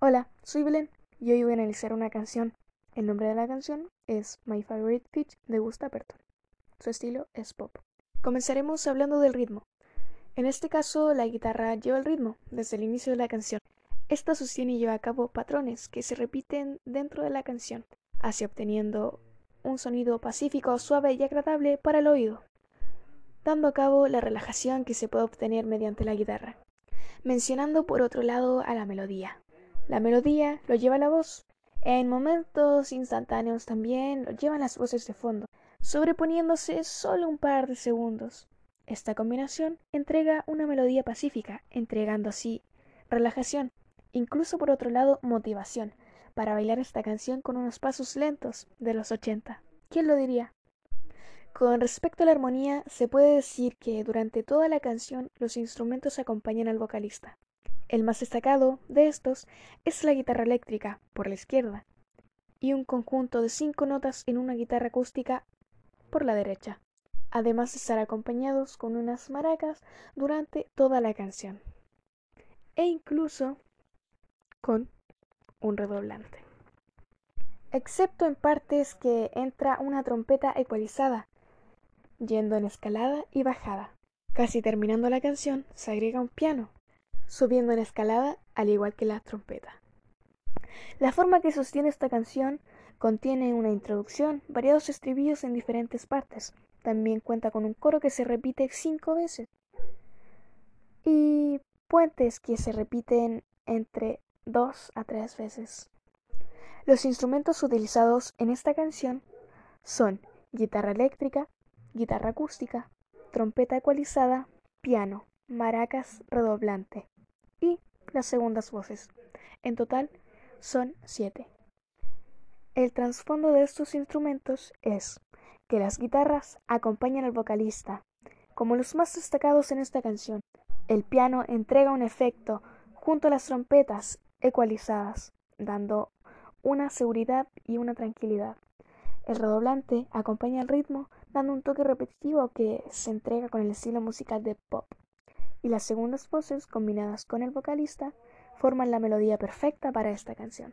Hola, soy Belén y hoy voy a analizar una canción. El nombre de la canción es My Favorite Fish de Gusta Perton. Su estilo es pop. Comenzaremos hablando del ritmo. En este caso, la guitarra lleva el ritmo desde el inicio de la canción. Esta sostiene y lleva a cabo patrones que se repiten dentro de la canción, así obteniendo un sonido pacífico, suave y agradable para el oído, dando a cabo la relajación que se puede obtener mediante la guitarra. Mencionando por otro lado a la melodía. La melodía lo lleva la voz. En momentos instantáneos también lo llevan las voces de fondo, sobreponiéndose solo un par de segundos. Esta combinación entrega una melodía pacífica, entregando así relajación, incluso por otro lado motivación, para bailar esta canción con unos pasos lentos de los 80. ¿Quién lo diría? Con respecto a la armonía, se puede decir que durante toda la canción los instrumentos acompañan al vocalista. El más destacado de estos es la guitarra eléctrica por la izquierda y un conjunto de cinco notas en una guitarra acústica por la derecha, además de estar acompañados con unas maracas durante toda la canción e incluso con un redoblante. Excepto en partes que entra una trompeta ecualizada, yendo en escalada y bajada. Casi terminando la canción se agrega un piano subiendo en escalada al igual que la trompeta. La forma que sostiene esta canción contiene una introducción, variados estribillos en diferentes partes. También cuenta con un coro que se repite cinco veces y puentes que se repiten entre dos a tres veces. Los instrumentos utilizados en esta canción son guitarra eléctrica, guitarra acústica, trompeta ecualizada, piano, maracas redoblante y las segundas voces. En total son siete. El trasfondo de estos instrumentos es que las guitarras acompañan al vocalista, como los más destacados en esta canción. El piano entrega un efecto junto a las trompetas ecualizadas, dando una seguridad y una tranquilidad. El redoblante acompaña el ritmo, dando un toque repetitivo que se entrega con el estilo musical de pop y las segundas voces combinadas con el vocalista forman la melodía perfecta para esta canción.